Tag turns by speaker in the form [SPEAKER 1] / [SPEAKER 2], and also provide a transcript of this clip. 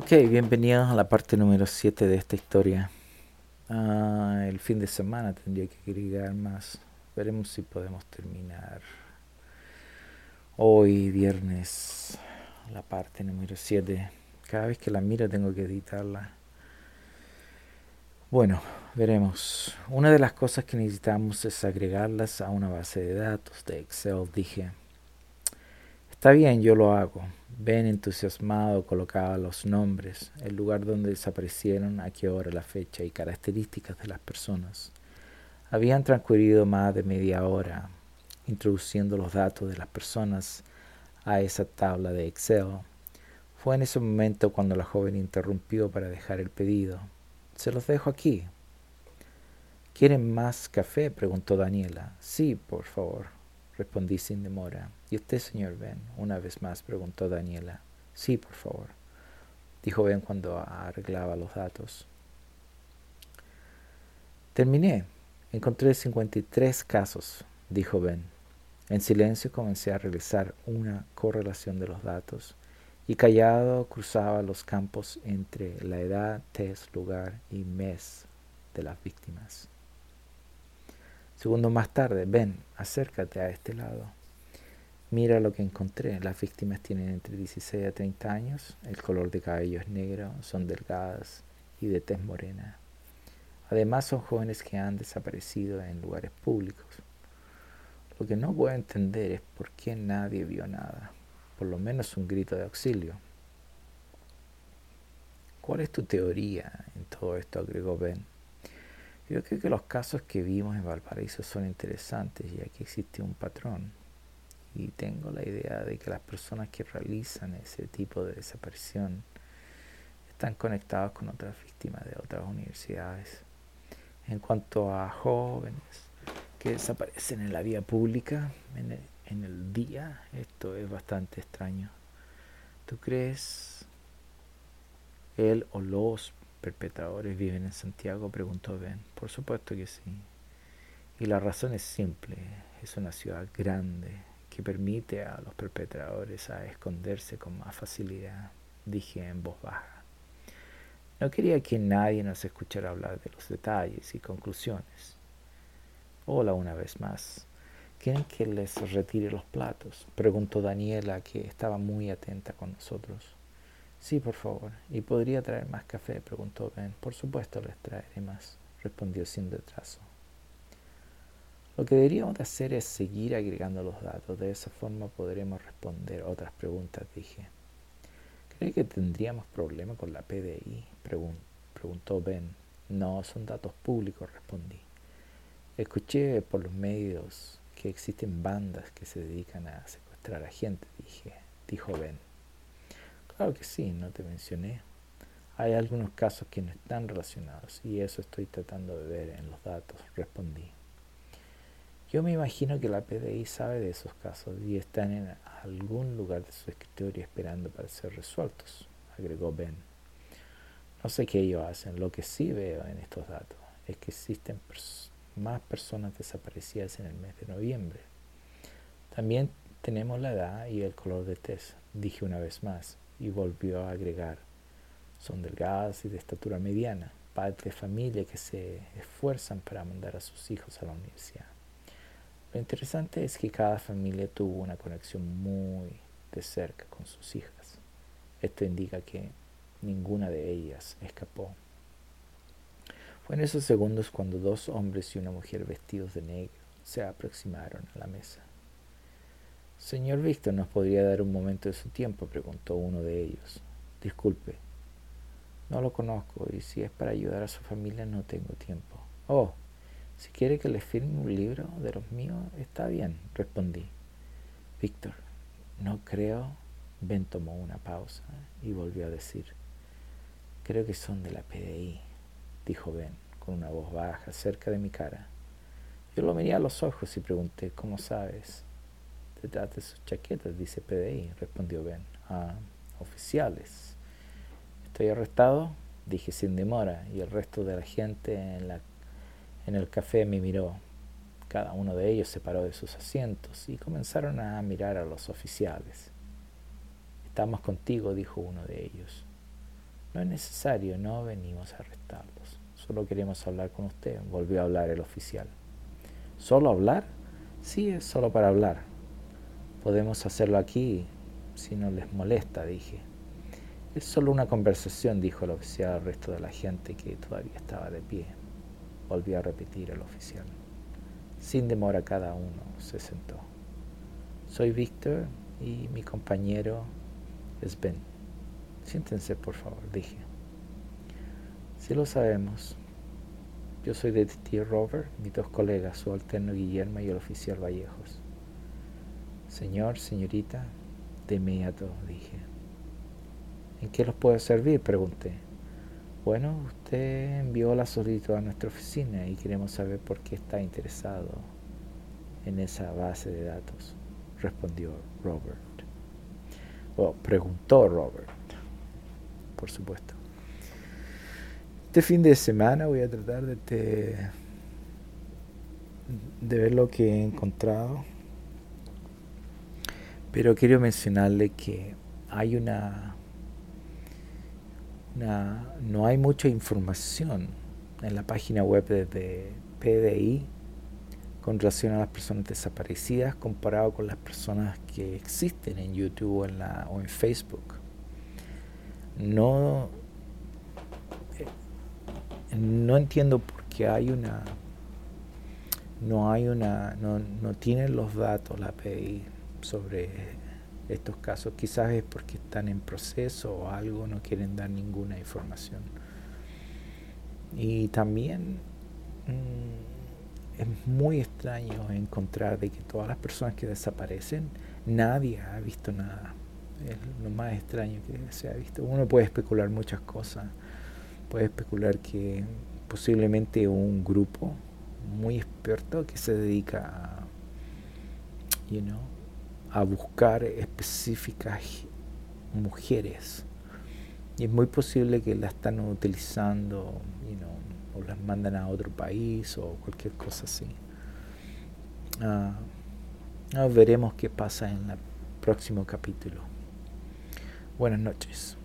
[SPEAKER 1] Ok, bienvenidos a la parte número 7 de esta historia. Ah, el fin de semana tendría que agregar más. Veremos si podemos terminar hoy, viernes, la parte número 7. Cada vez que la miro tengo que editarla. Bueno, veremos. Una de las cosas que necesitamos es agregarlas a una base de datos de Excel, dije. Está bien, yo lo hago. Ben entusiasmado colocaba los nombres, el lugar donde desaparecieron, a qué hora, la fecha y características de las personas. Habían transcurrido más de media hora introduciendo los datos de las personas a esa tabla de Excel. Fue en ese momento cuando la joven interrumpió para dejar el pedido. Se los dejo aquí. ¿Quieren más café? preguntó Daniela. Sí, por favor respondí sin demora. ¿Y usted, señor Ben? Una vez más preguntó Daniela. Sí, por favor, dijo Ben cuando arreglaba los datos. Terminé. Encontré 53 casos, dijo Ben. En silencio comencé a realizar una correlación de los datos y callado cruzaba los campos entre la edad, test, lugar y mes de las víctimas. Segundo más tarde, ven, acércate a este lado. Mira lo que encontré. Las víctimas tienen entre 16 a 30 años, el color de cabello es negro, son delgadas y de tez morena. Además son jóvenes que han desaparecido en lugares públicos. Lo que no puedo entender es por qué nadie vio nada, por lo menos un grito de auxilio. ¿Cuál es tu teoría en todo esto? agregó Ben. Yo creo que los casos que vimos en Valparaíso son interesantes ya que existe un patrón y tengo la idea de que las personas que realizan ese tipo de desaparición están conectadas con otras víctimas de otras universidades. En cuanto a jóvenes que desaparecen en la vía pública, en el, día, esto es bastante extraño. ¿Tú crees él o los perpetradores viven en Santiago? preguntó Ben. Por supuesto que sí. Y la razón es simple. Es una ciudad grande que permite a los perpetradores a esconderse con más facilidad, dije en voz baja. No quería que nadie nos escuchara hablar de los detalles y conclusiones. Hola una vez más. ¿Quieren que les retire los platos? preguntó Daniela, que estaba muy atenta con nosotros. Sí, por favor. ¿Y podría traer más café? preguntó Ben. Por supuesto les traeré más, respondió sin retraso. Lo que deberíamos hacer es seguir agregando los datos. De esa forma podremos responder otras preguntas, dije. ¿Cree que tendríamos problema con la PDI? preguntó Ben. No, son datos públicos, respondí. Escuché por los medios que existen bandas que se dedican a secuestrar a gente, dije, dijo Ben. Claro que sí, no te mencioné. Hay algunos casos que no están relacionados y eso estoy tratando de ver en los datos, respondí. Yo me imagino que la PDI sabe de esos casos y están en algún lugar de su escritorio esperando para ser resueltos, agregó Ben. No sé qué ellos hacen, lo que sí veo en estos datos es que existen más personas desaparecidas en el mes de noviembre. También tenemos la edad y el color de test, dije una vez más y volvió a agregar. Son delgadas y de estatura mediana, padres de familia que se esfuerzan para mandar a sus hijos a la universidad. Lo interesante es que cada familia tuvo una conexión muy de cerca con sus hijas. Esto indica que ninguna de ellas escapó. Fue en esos segundos cuando dos hombres y una mujer vestidos de negro se aproximaron a la mesa. Señor Víctor, ¿nos podría dar un momento de su tiempo? preguntó uno de ellos. Disculpe, no lo conozco y si es para ayudar a su familia no tengo tiempo. Oh, si quiere que le firme un libro de los míos, está bien, respondí. Víctor, no creo. Ben tomó una pausa y volvió a decir, creo que son de la PDI, dijo Ben con una voz baja cerca de mi cara. Yo lo miré a los ojos y pregunté, ¿cómo sabes? Detrás de sus chaquetas dice PDI, respondió Ben. Ah, oficiales. Estoy arrestado, dije sin demora, y el resto de la gente en, la, en el café me miró. Cada uno de ellos se paró de sus asientos y comenzaron a mirar a los oficiales. Estamos contigo, dijo uno de ellos. No es necesario, no venimos a arrestarlos. Solo queremos hablar con usted, volvió a hablar el oficial. ¿Solo hablar? Sí, es solo para hablar. Podemos hacerlo aquí, si no les molesta, dije. Es solo una conversación, dijo el oficial al resto de la gente que todavía estaba de pie. Volvió a repetir el oficial. Sin demora cada uno se sentó. Soy Víctor y mi compañero es Ben. Siéntense, por favor, dije. Si lo sabemos. Yo soy detective Robert, mis dos colegas, su alterno Guillermo y el oficial Vallejos. Señor, señorita, de inmediato dije. ¿En qué los puedo servir? pregunté. Bueno, usted envió la solicitud a nuestra oficina y queremos saber por qué está interesado en esa base de datos, respondió Robert. O preguntó Robert, por supuesto. Este fin de semana voy a tratar de, de ver lo que he encontrado pero quiero mencionarle que hay una, no hay mucha información en la página web de, PDI con relación a las personas desaparecidas comparado con las personas que existen en YouTube o en, la, o en Facebook. No, eh, no entiendo por qué hay una no hay una no, no tienen los datos la PDI sobre estos casos. Quizás es porque están en proceso o algo, no quieren dar ninguna información. Y también mm, es muy extraño encontrar de que todas las personas que desaparecen, nadie ha visto nada. Es lo más extraño que se ha visto. Uno puede especular muchas cosas. Puede especular que posiblemente un grupo muy experto que se dedica a, you know, a buscar específicas mujeres. Y es muy posible que las están utilizando o las mandan a otro país o cualquier cosa así. Ah, veremos qué pasa en el próximo capítulo. Buenas noches.